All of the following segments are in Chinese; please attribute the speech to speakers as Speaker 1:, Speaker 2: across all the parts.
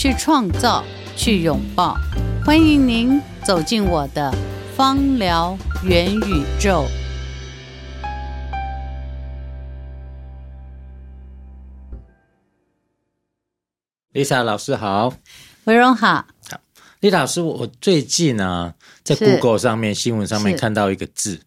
Speaker 1: 去创造，去拥抱，欢迎您走进我的芳疗元宇宙。
Speaker 2: Lisa 老师好，
Speaker 1: 维荣好。
Speaker 2: 好，Lisa 老师，我最近呢、啊，在 Google 上面新闻上面看到一个字。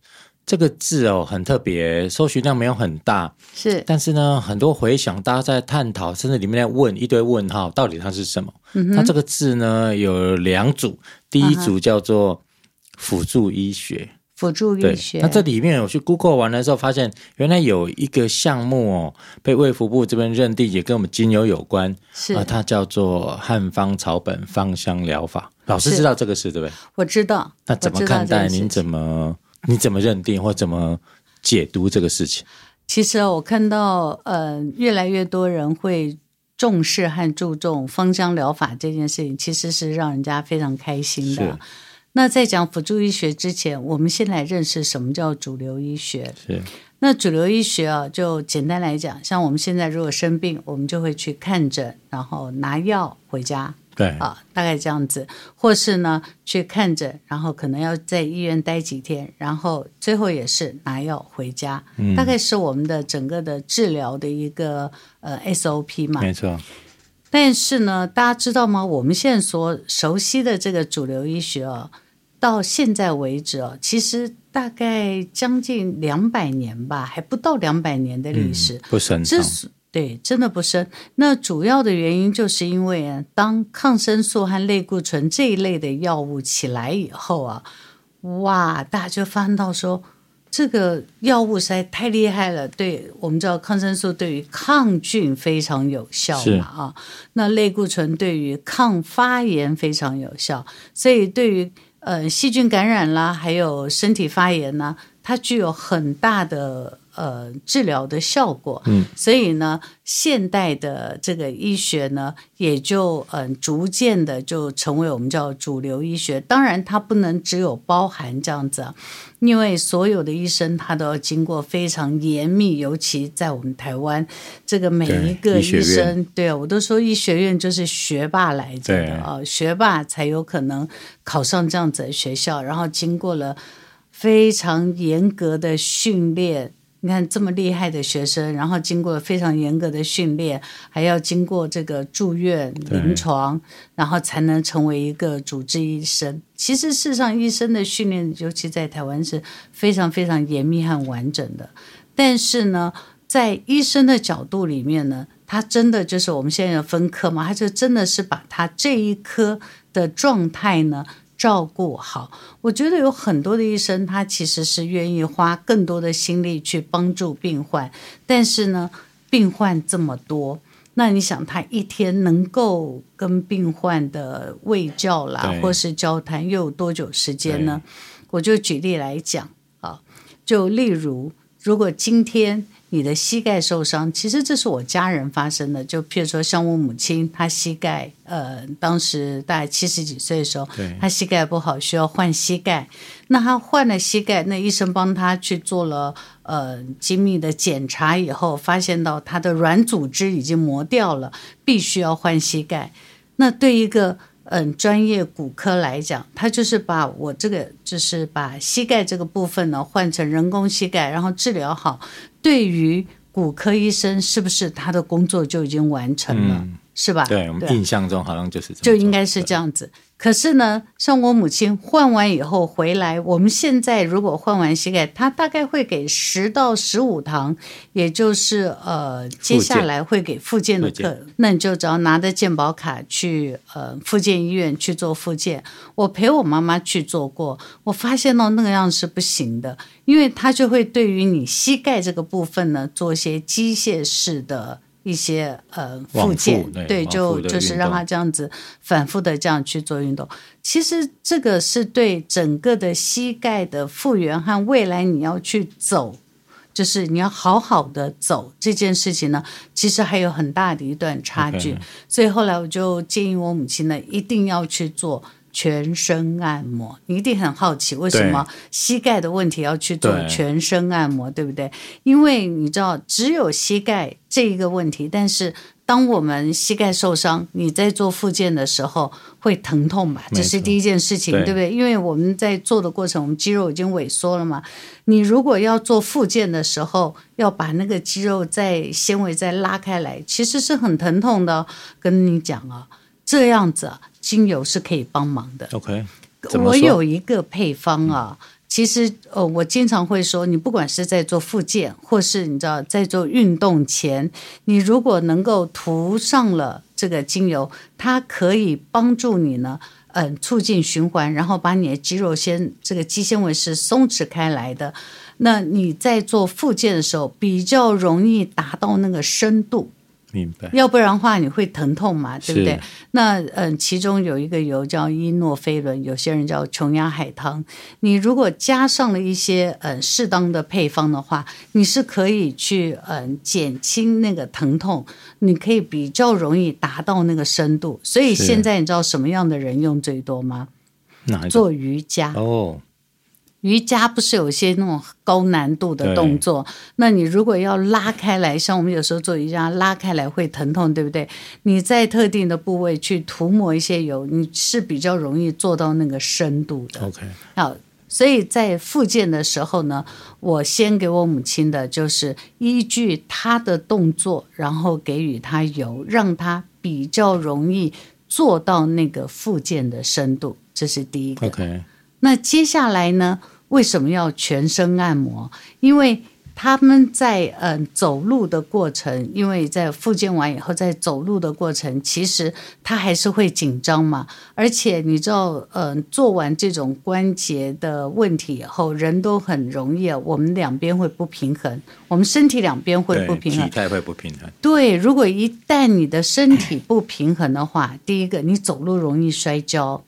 Speaker 2: 这个字哦很特别，搜寻量没有很大，
Speaker 1: 是，
Speaker 2: 但是呢，很多回想，大家在探讨，甚至里面在问一堆问号，到底它是什么？嗯、它这个字呢有两组，第一组叫做辅助医学，
Speaker 1: 辅助医学。
Speaker 2: 那这里面我去 Google 完的时候，发现原来有一个项目哦，被卫福部这边认定，也跟我们精油有关，是啊，它叫做汉方草本芳香疗法。老师知道这个事对不对？
Speaker 1: 我知道。
Speaker 2: 那怎么看待？您怎么？你怎么认定或怎么解读这个事情？
Speaker 1: 其实我看到，呃，越来越多人会重视和注重芳香疗法这件事情，其实是让人家非常开心的。那在讲辅助医学之前，我们先来认识什么叫主流医学。
Speaker 2: 是。
Speaker 1: 那主流医学啊，就简单来讲，像我们现在如果生病，我们就会去看诊，然后拿药回家。
Speaker 2: 对
Speaker 1: 啊，大概这样子，或是呢去看诊，然后可能要在医院待几天，然后最后也是拿药回家，嗯，大概是我们的整个的治疗的一个呃 SOP 嘛。
Speaker 2: 没错。
Speaker 1: 但是呢，大家知道吗？我们现在所熟悉的这个主流医学啊，到现在为止哦，其实大概将近两百年吧，还不到两百年的历史，
Speaker 2: 嗯、不是很长。
Speaker 1: 对，真的不深。那主要的原因就是因为啊，当抗生素和类固醇这一类的药物起来以后啊，哇，大家就发现到说，这个药物实在太厉害了。对，我们知道抗生素对于抗菌非常有效嘛啊，那类固醇对于抗发炎非常有效，所以对于呃细菌感染啦，还有身体发炎呢，它具有很大的。呃，治疗的效果，嗯，所以呢，现代的这个医学呢，也就嗯、呃，逐渐的就成为我们叫主流医学。当然，它不能只有包含这样子啊，因为所有的医生他都要经过非常严密，尤其在我们台湾，这个每一个医生，对啊，我都说医学院就是学霸来着的啊，学霸才有可能考上这样子的学校，然后经过了非常严格的训练。你看这么厉害的学生，然后经过非常严格的训练，还要经过这个住院临床，然后才能成为一个主治医生。其实，事实上，医生的训练，尤其在台湾是非常非常严密和完整的。但是呢，在医生的角度里面呢，他真的就是我们现在的分科嘛，他就真的是把他这一科的状态呢。照顾好，我觉得有很多的医生，他其实是愿意花更多的心力去帮助病患，但是呢，病患这么多，那你想他一天能够跟病患的喂教啦，或是交谈，又有多久时间呢？我就举例来讲啊，就例如，如果今天。你的膝盖受伤，其实这是我家人发生的。就譬如说，像我母亲，她膝盖，呃，当时大概七十几岁的时候，她膝盖不好，需要换膝盖。那她换了膝盖，那医生帮她去做了呃精密的检查以后，发现到她的软组织已经磨掉了，必须要换膝盖。那对一个嗯，专业骨科来讲，他就是把我这个，就是把膝盖这个部分呢换成人工膝盖，然后治疗好。对于骨科医生，是不是他的工作就已经完成了？嗯是吧？
Speaker 2: 对，我们印象中好像就是这样，
Speaker 1: 就应该是这样子。可是呢，像我母亲换完以后回来，我们现在如果换完膝盖，她大概会给十到十五堂，也就是呃，接下来会给复健的课。那你就只要拿着健保卡去呃复健医院去做复健。我陪我妈妈去做过，我发现到那个样是不行的，因为他就会对于你膝盖这个部分呢做一些机械式的。一些呃附件，对，对就就是让他这样子反复的这样去做运动。其实这个是对整个的膝盖的复原和未来你要去走，就是你要好好的走这件事情呢，其实还有很大的一段差距。所以后来我就建议我母亲呢，一定要去做。全身按摩，你一定很好奇为什么膝盖的问题要去做全身按摩，对，对不对？因为你知道，只有膝盖这一个问题，但是当我们膝盖受伤，你在做复健的时候会疼痛吧？这是第一件事情，对，对不对？因为我们在做的过程，我们肌肉已经萎缩了嘛。你如果要做复健的时候，要把那个肌肉再纤维再拉开来，其实是很疼痛的。跟你讲啊，这样子啊。精油是可以帮忙的。
Speaker 2: OK，
Speaker 1: 我有一个配方啊，嗯、其实呃，我经常会说，你不管是在做复健，或是你知道在做运动前，你如果能够涂上了这个精油，它可以帮助你呢，嗯、呃，促进循环，然后把你的肌肉先这个肌纤维是松弛开来的。那你在做复健的时候，比较容易达到那个深度。
Speaker 2: 明白，
Speaker 1: 要不然的话你会疼痛嘛，对不对？那嗯，其中有一个油叫伊诺菲伦，有些人叫琼崖海棠。你如果加上了一些嗯适当的配方的话，你是可以去嗯减轻那个疼痛，你可以比较容易达到那个深度。所以现在你知道什么样的人用最多吗？做瑜伽哦。瑜伽不是有些那种高难度的动作？那你如果要拉开来，像我们有时候做瑜伽拉开来会疼痛，对不对？你在特定的部位去涂抹一些油，你是比较容易做到那个深度的。
Speaker 2: OK，
Speaker 1: 好，所以在复健的时候呢，我先给我母亲的就是依据她的动作，然后给予她油，让她比较容易做到那个复健的深度，这是第一个。
Speaker 2: OK，
Speaker 1: 那接下来呢？为什么要全身按摩？因为他们在嗯、呃、走路的过程，因为在复健完以后，在走路的过程，其实他还是会紧张嘛。而且你知道，嗯、呃，做完这种关节的问题以后，人都很容易，我们两边会不平衡，我们身体两边会不平衡，
Speaker 2: 体态会不平衡。
Speaker 1: 对，如果一旦你的身体不平衡的话，第一个你走路容易摔跤，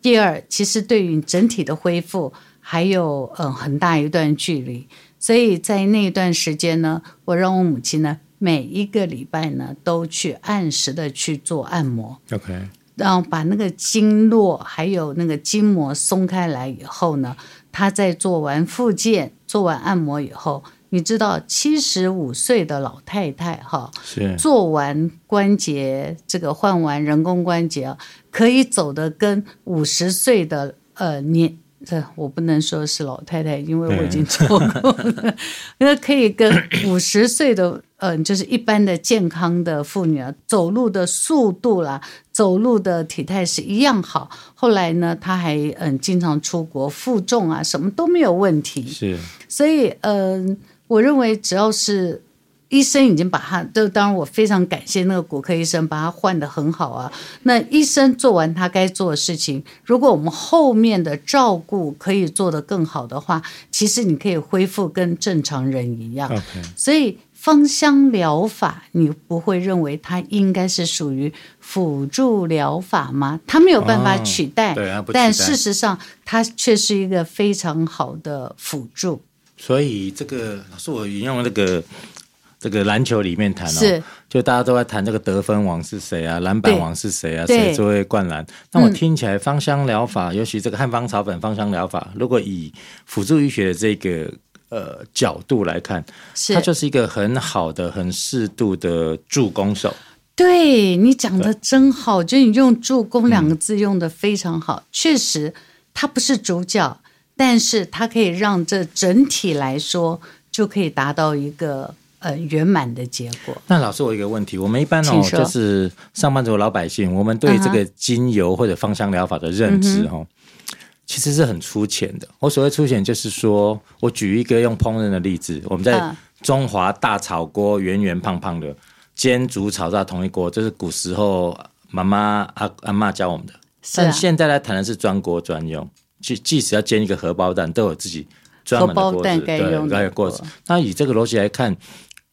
Speaker 1: 第二，其实对于整体的恢复。还有嗯很大一段距离，所以在那一段时间呢，我让我母亲呢每一个礼拜呢都去按时的去做按摩
Speaker 2: ，OK，
Speaker 1: 然后把那个经络还有那个筋膜松开来以后呢，她在做完复健、做完按摩以后，你知道七十五岁的老太太哈，
Speaker 2: 是。
Speaker 1: 做完关节这个换完人工关节啊，可以走的跟五十岁的呃年。这我不能说是老太太，因为我已经做过了。那可以跟五十岁的嗯、呃，就是一般的健康的妇女啊，走路的速度啦，走路的体态是一样好。后来呢，她还嗯、呃，经常出国负重啊，什么都没有问题。
Speaker 2: 是，
Speaker 1: 所以嗯、呃，我认为只要是。医生已经把他，就当然我非常感谢那个骨科医生，把他换的很好啊。那医生做完他该做的事情，如果我们后面的照顾可以做得更好的话，其实你可以恢复跟正常人一
Speaker 2: 样。
Speaker 1: 所以芳香疗法，你不会认为它应该是属于辅助疗法吗？它没有办法取代，
Speaker 2: 哦、
Speaker 1: 但事实上它却是一个非常好的辅助。
Speaker 2: 所以这个老师，我引用那个。这个篮球里面谈哦，就大家都在谈这个得分王是谁啊，篮板王是谁啊，谁最会灌篮？那我听起来芳香疗法，嗯、尤其这个汉方草本芳香疗法，如果以辅助医学的这个呃角度来看，它就是一个很好的、很适度的助攻手。
Speaker 1: 对，你讲的真好，就你用“助攻”两个字用的非常好。嗯、确实，它不是主角，但是它可以让这整体来说就可以达到一个。呃，圆满的结果。
Speaker 2: 那老师，我有一个问题，我们一般哦，就是上班族老百姓，我们对这个精油或者芳香疗法的认知哦，嗯、其实是很粗浅的。我所谓粗浅，就是说我举一个用烹饪的例子，我们在中华大炒锅，圆圆胖胖的煎煮炒炸同一锅，这是古时候妈妈阿阿妈教我们的。但现在来谈的是专锅专用，即即使要煎一个荷包蛋，都有自己专门的锅子，对，还有锅子。那以这个逻辑来看。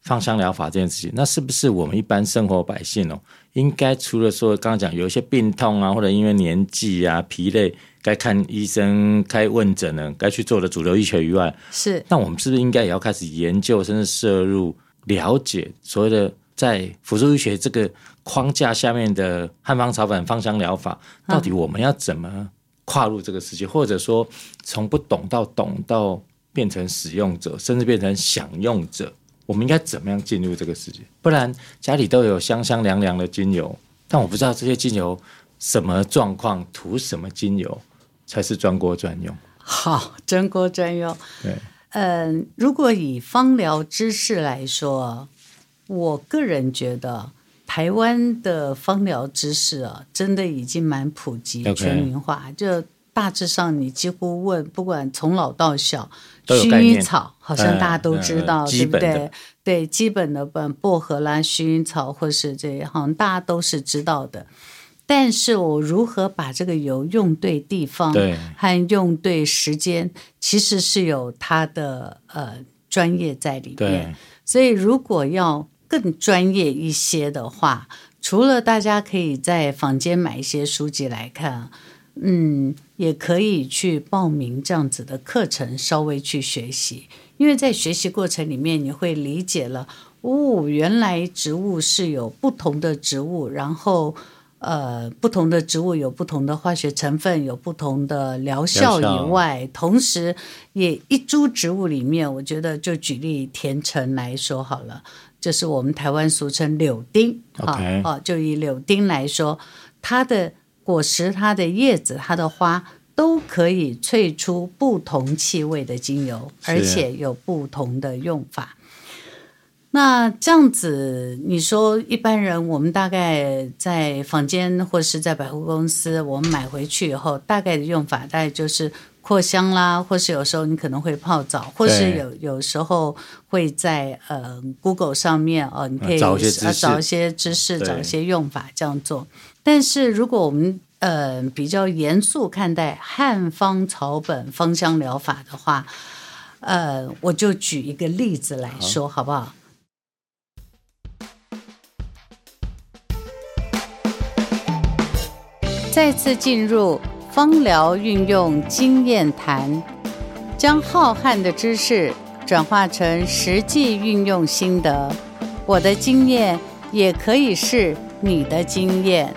Speaker 2: 芳香疗法这件事情，那是不是我们一般生活百姓哦，应该除了说刚刚讲有一些病痛啊，或者因为年纪啊、疲累，该看医生、开问诊呢，该去做的主流医学以外，
Speaker 1: 是，
Speaker 2: 那我们是不是应该也要开始研究，甚至摄入了解所谓的在辅助医学这个框架下面的汉方草本芳香疗法，到底我们要怎么跨入这个世界，嗯、或者说从不懂到懂到变成使用者，甚至变成享用者？我们应该怎么样进入这个世界？不然家里都有香香凉凉的精油，但我不知道这些精油什么状况，涂什么精油才是专锅专用。
Speaker 1: 好，专锅专用。
Speaker 2: 对，
Speaker 1: 嗯、呃，如果以芳疗知识来说，我个人觉得台湾的芳疗知识啊，真的已经蛮普及.全民化，就。大致上，你几乎问，不管从老到小，薰衣草好像大家都知道，嗯嗯、对不对？对，基本的本薄荷啦、薰衣草或是这些，好像大家都是知道的。但是我如何把这个油用对地方，对，和用对时间，其实是有它的呃专业在里面。所以，如果要更专业一些的话，除了大家可以在坊间买一些书籍来看。嗯，也可以去报名这样子的课程，稍微去学习。因为在学习过程里面，你会理解了，哦，原来植物是有不同的植物，然后呃，不同的植物有不同的化学成分，有不同的疗效以外，同时也一株植物里面，我觉得就举例甜橙来说好了，就是我们台湾俗称柳丁.啊，就以柳丁来说，它的。果实、它的叶子、它的花都可以萃出不同气味的精油，而且有不同的用法。那这样子，你说一般人，我们大概在房间或是在百货公司，我们买回去以后，大概的用法大概就是扩香啦，或是有时候你可能会泡澡，或是有有时候会在呃 Google 上面哦，你可以找一些找一些知识，找一些用法这样做。但是，如果我们呃比较严肃看待汉方草本芳香疗法的话，呃，我就举一个例子来说，好，好不好？再次进入芳疗运用经验谈，将浩瀚的知识转化成实际运用心得。我的经验也可以是你的经验。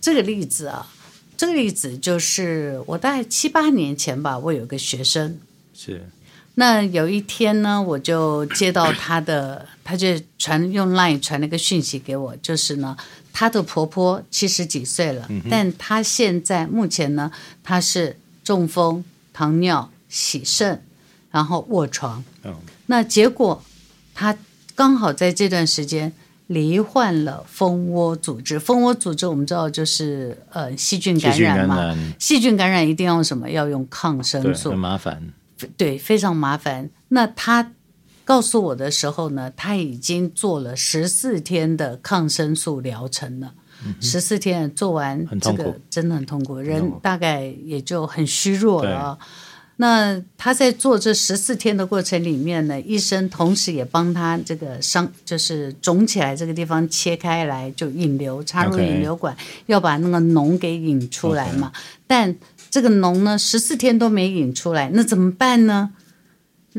Speaker 1: 这个例子啊，这个例子就是我大概七八年前吧，我有个学生，
Speaker 2: 是，
Speaker 1: 那有一天呢，我就接到他的，他就传用 Line 传了个讯息给我，就是呢，她的婆婆七十几岁了，嗯、但她现在目前呢，她是中风、糖尿、洗肾，然后卧床，哦、那结果她刚好在这段时间。罹患了蜂窝组织，蜂窝组织我们知道就是呃细菌感染嘛，细菌感染，一定要用什么？要用抗生素，
Speaker 2: 很麻烦，
Speaker 1: 对，非常麻烦。那他告诉我的时候呢，他已经做了十四天的抗生素疗程了，十四、天做完这个真的很痛苦，人大概也就很虚弱了。那他在做这十四天的过程里面呢，医生同时也帮他这个伤，就是肿起来这个地方切开来，就引流插入引流管.要把那个脓给引出来嘛。但这个脓呢，十四天都没引出来，那怎么办呢？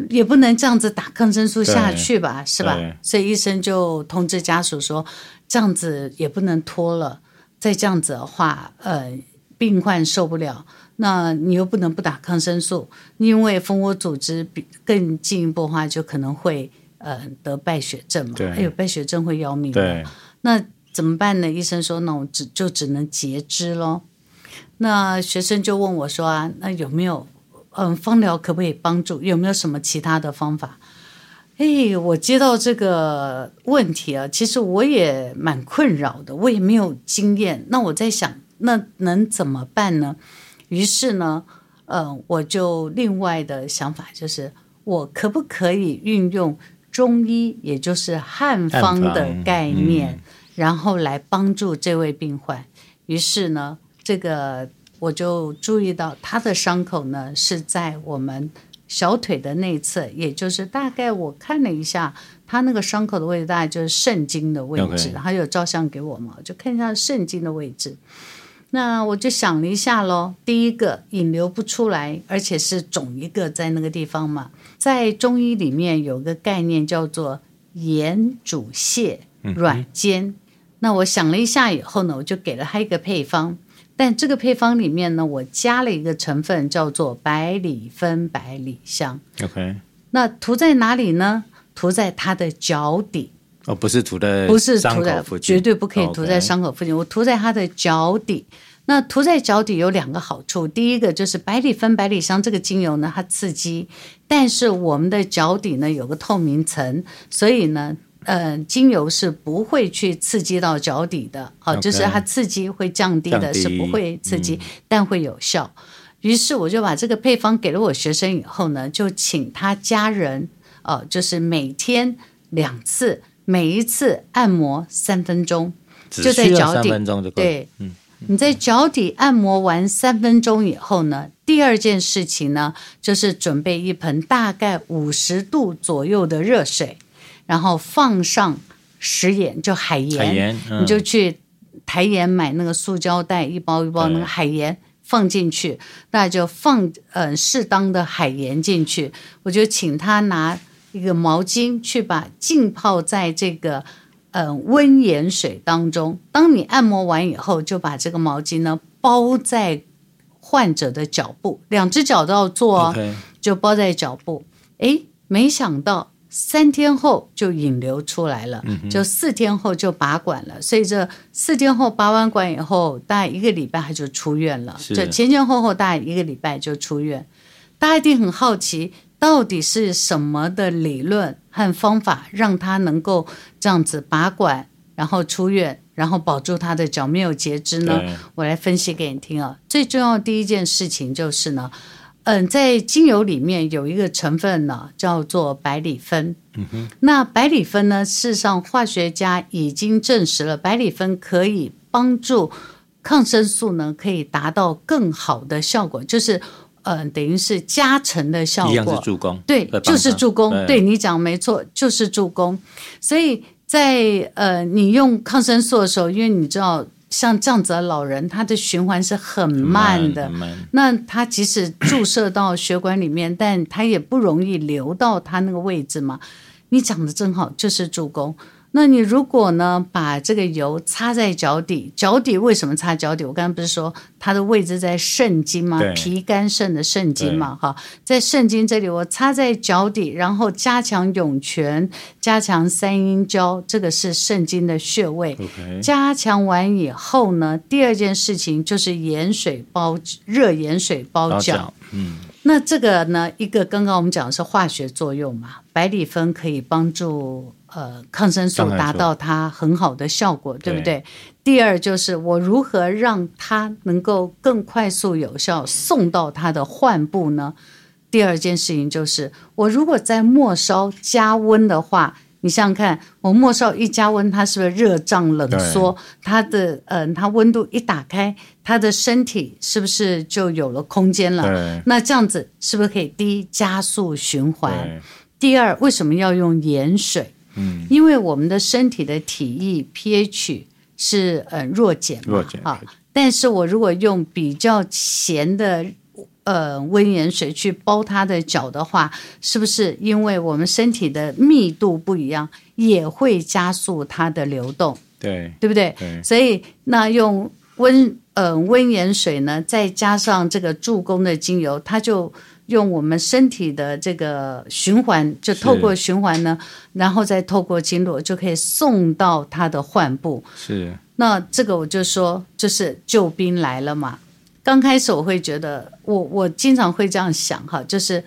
Speaker 1: 也不能这样子打抗生素下去吧，是吧？所以医生就通知家属说，这样子也不能拖了，再这样子的话，呃，病患受不了。那你又不能不打抗生素，因为蜂窝组织比更进一步的话，就可能会呃得败血症嘛。对，还有败血症会要命。对，那怎么办呢？医生说，那我只就只能截肢喽。那学生就问我说啊，那有没有嗯芳疗可不可以帮助？有没有什么其他的方法？哎，我接到这个问题啊，其实我也蛮困扰的，我也没有经验。那我在想，那能怎么办呢？于是呢，呃，我就另外的想法就是，我可不可以运用中医，也就是汉方的概念，嗯、然后来帮助这位病患。于是呢，这个我就注意到他的伤口呢是在我们小腿的内侧，也就是大概我看了一下，他那个伤口的位置大概就是肾经的位置。他.有照相给我嘛，就看一下肾经的位置。那我就想了一下喽，第一个引流不出来，而且是肿一个在那个地方嘛。在中医里面有个概念叫做盐主泻软坚。嗯、那我想了一下以后呢，我就给了他一个配方。但这个配方里面呢，我加了一个成分叫做百里芬百里香。
Speaker 2: OK，
Speaker 1: 那涂在哪里呢？涂在他的脚底。
Speaker 2: 哦，不是涂在
Speaker 1: 不是涂在绝对不可以涂在伤口附近。我涂在他的脚底。那涂在脚底有两个好处，第一个就是百里芬百里香这个精油呢，它刺激，但是我们的脚底呢有个透明层，所以呢。呃，精油是不会去刺激到脚底的，好.就是它刺激会降低的，低是不会刺激，嗯、但会有效。于是我就把这个配方给了我学生以后呢，就请他家人，呃，就是每天两次，每一次按摩三分钟，就在脚底，对，嗯，你在脚底按摩完三分钟以后呢，第二件事情呢，就是准备一盆大概五十度左右的热水。然后放上食盐，就海盐，海盐嗯、你就去台盐买那个塑胶袋，一包一包那个海盐放进去，那就放呃适当的海盐进去。我就请他拿一个毛巾去把浸泡在这个呃温盐水当中。当你按摩完以后，就把这个毛巾呢包在患者的脚部，两只脚都要做哦.就包在脚部。哎，没想到。三天后就引流出来了，嗯、就四天后就拔管了。所以这四天后拔完管以后，大概一个礼拜他就出院了。这前前后后大概一个礼拜就出院。大家一定很好奇，到底是什么的理论和方法让他能够这样子拔管，然后出院，然后保住他的脚没有截肢呢？我来分析给你听啊。最重要的第一件事情就是呢。嗯，在精油里面有一个成分呢，叫做百里酚。嗯哼，那百里酚呢，事实上化学家已经证实了，百里酚可以帮助抗生素呢，可以达到更好的效果，就是嗯，等于是加成的效果。
Speaker 2: 一样是助攻，
Speaker 1: 对，就是助攻。对，对你讲没错，就是助攻。所以在呃，你用抗生素的时候，因为你知道。像这样子的老人，他的循环是很慢的。慢慢，那他即使注射到血管里面，但他也不容易流到他那个位置嘛。你讲的真好，就是助攻。那你如果呢，把这个油擦在脚底，脚底为什么擦脚底？我刚刚不是说它的位置在肾经吗？脾肝肾的肾经嘛，哈，在肾经这里，我擦在脚底，然后加强涌泉，加强三阴交，这个是肾经的穴位。加强完以后呢，第二件事情就是盐水包热盐水包脚。嗯，那这个呢，一个刚刚我们讲的是化学作用嘛，百里酚可以帮助。呃，抗生素达到它很好的效果，对不对？第二就是我如何让它能够更快速有效送到它的患部呢？第二件事情就是，我如果在末梢加温的话，你想想看，我末梢一加温，它是不是热胀冷缩？它的嗯、呃，它温度一打开，它的身体是不是就有了空间了？那这样子是不是可以第一加速循环？第二，为什么要用盐水？嗯，因为我们的身体的体液 pH 是呃弱碱，弱碱啊。但是我如果用比较咸的呃温盐水去包它的脚的话，是不是因为我们身体的密度不一样，也会加速它的流动？对，对不对？对。所以那用温呃温盐水呢，再加上这个助攻的精油，它就。用我们身体的这个循环，就透过循环呢，然后再透过经络，就可以送到他的患部。是，那这个我就说，就是救兵来了嘛。刚开始我会觉得，我我经常会这样想哈，就是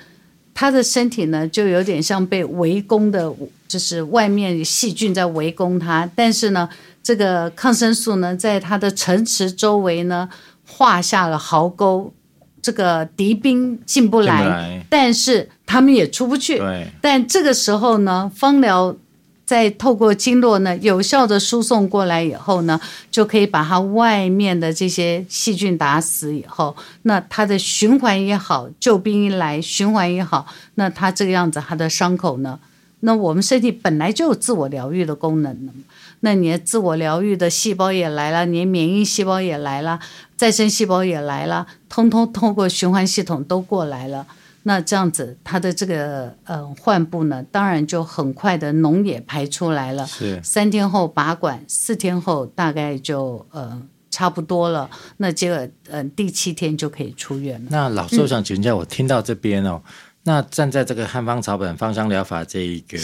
Speaker 1: 他的身体呢，就有点像被围攻的，就是外面细菌在围攻他，但是呢，这个抗生素呢，在他的城池周围呢，画下了壕沟。这个敌兵进不来，但是他们也出不去。对，但这个时候呢，芳疗在透过经络呢，有效的输送过来以后呢，就可以把它外面的这些细菌打死以后，那它的循环也好，救兵一来循环也好，那它这个样子，它的伤口呢，那我们身体本来就有自我疗愈的功能的，那你的自我疗愈的细胞也来了，你的免疫细胞也来了，再生细胞也来了，通通通过循环系统都过来了。那这样子，它的这个呃患部呢，当然就很快的脓也排出来了。
Speaker 2: 是
Speaker 1: 三天后拔管，四天后大概就呃差不多了。那结果呃第七天就可以出院了。
Speaker 2: 那老师我想请教，我听到这边哦，嗯、那站在这个汉方草本芳香疗法这一个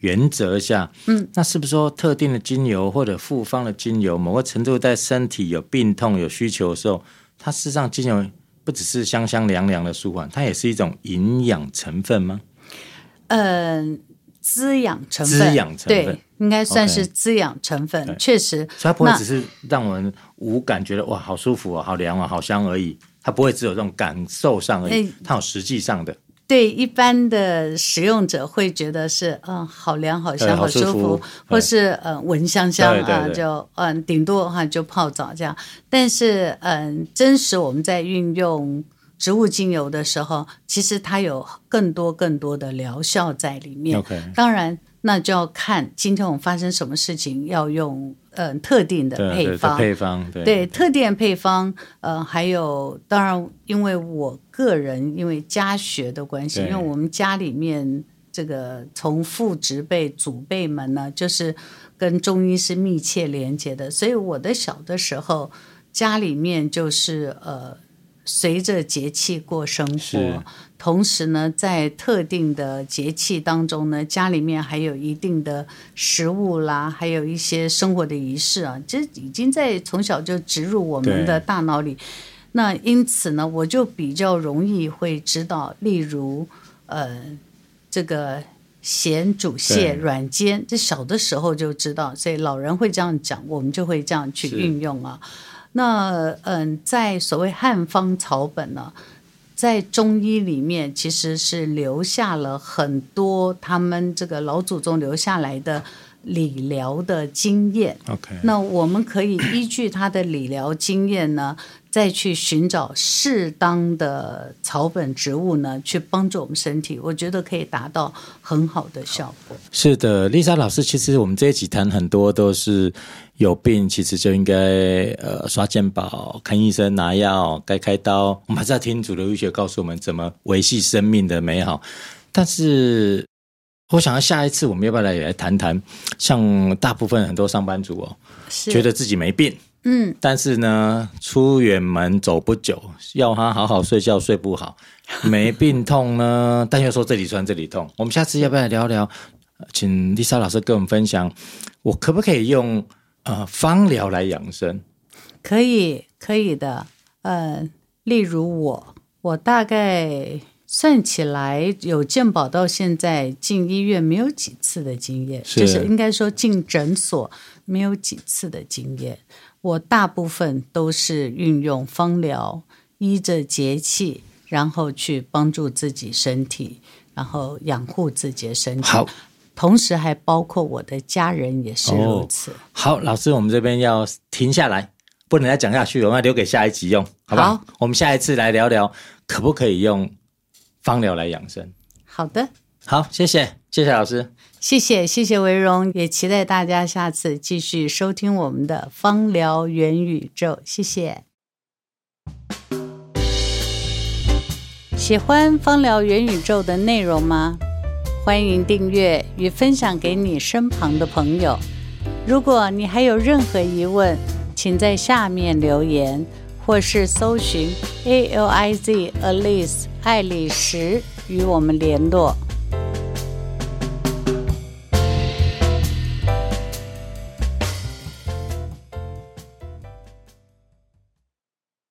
Speaker 2: 原则下，嗯，那是不是说特定的精油或者复方的精油，某个程度在身体有病痛有需求的时候，它事实上精油？不只是香香凉凉的舒缓，它也是一种营养成分吗？
Speaker 1: 嗯、呃，滋养成分，
Speaker 2: 滋养成分，
Speaker 1: 对，应该算是滋养成分。确实，所以
Speaker 2: 它不会只是让我们无感觉得哇，好舒服啊，好凉啊，好香而已。它不会只有这种感受上而已，欸、它有实际上的。
Speaker 1: 对一般的使用者会觉得是嗯好凉好香好舒服，或是嗯闻香香啊就嗯顶多哈就泡澡这样，但是嗯真实我们在运用植物精油的时候，其实它有更多更多的疗效在里面。当然那就要看今天我们发生什么事情要用。嗯，特定的配方，
Speaker 2: 配方对，
Speaker 1: 对特定的配方，呃，还有当然，因为我个人因为家学的关系，因为我们家里面这个从父执辈、祖辈们呢，就是跟中医是密切连接的，所以我的小的时候，家里面就是呃。随着节气过生活，同时呢，在特定的节气当中呢，家里面还有一定的食物啦，还有一些生活的仪式啊，这已经在从小就植入我们的大脑里。那因此呢，我就比较容易会知道，例如呃，这个咸煮蟹软煎，这小的时候就知道，所以老人会这样讲，我们就会这样去运用啊。那嗯，在所谓汉方草本呢，在中医里面其实是留下了很多他们这个老祖宗留下来的理疗的经验。
Speaker 2: OK，
Speaker 1: 那我们可以依据他的理疗经验呢，再去寻找适当的草本植物呢，去帮助我们身体，我觉得可以达到很好的效果。
Speaker 2: 是的，丽莎老师，其实我们这一集谈很多都是有病，其实就应该呃刷健保、看医生、拿药、该开刀。我们还是要听主流医学告诉我们怎么维系生命的美好。但是，我想要下一次我们要不要来来谈谈，像大部分很多上班族哦，是觉得自己没病。
Speaker 1: 嗯，
Speaker 2: 但是呢，出远门走不久，要他好好睡觉睡不好，没病痛呢，但又说这里酸这里痛。我们下次要不要来聊聊？请丽莎老师跟我们分享，我可不可以用呃芳疗来养生？
Speaker 1: 可以，可以的。呃，例如我，我大概算起来有健保到现在进医院没有几次的经验，是就是应该说进诊所没有几次的经验。我大部分都是运用芳疗，依着节气，然后去帮助自己身体，然后养护自己的身体。
Speaker 2: 好，
Speaker 1: 同时还包括我的家人也是如此。哦、
Speaker 2: 好，老师，我们这边要停下来，不能再讲下去，我们要留给下一集用，好不好？好，我们下一次来聊聊，可不可以用芳疗来养生？
Speaker 1: 好的，
Speaker 2: 好，谢谢，谢谢老师。
Speaker 1: 谢谢，谢谢维荣，也期待大家下次继续收听我们的芳疗元宇宙。谢谢。喜欢芳疗元宇宙的内容吗？欢迎订阅与分享给你身旁的朋友。如果你还有任何疑问，请在下面留言，或是搜寻 A L I Z Alice 爱丽丝与我们联络。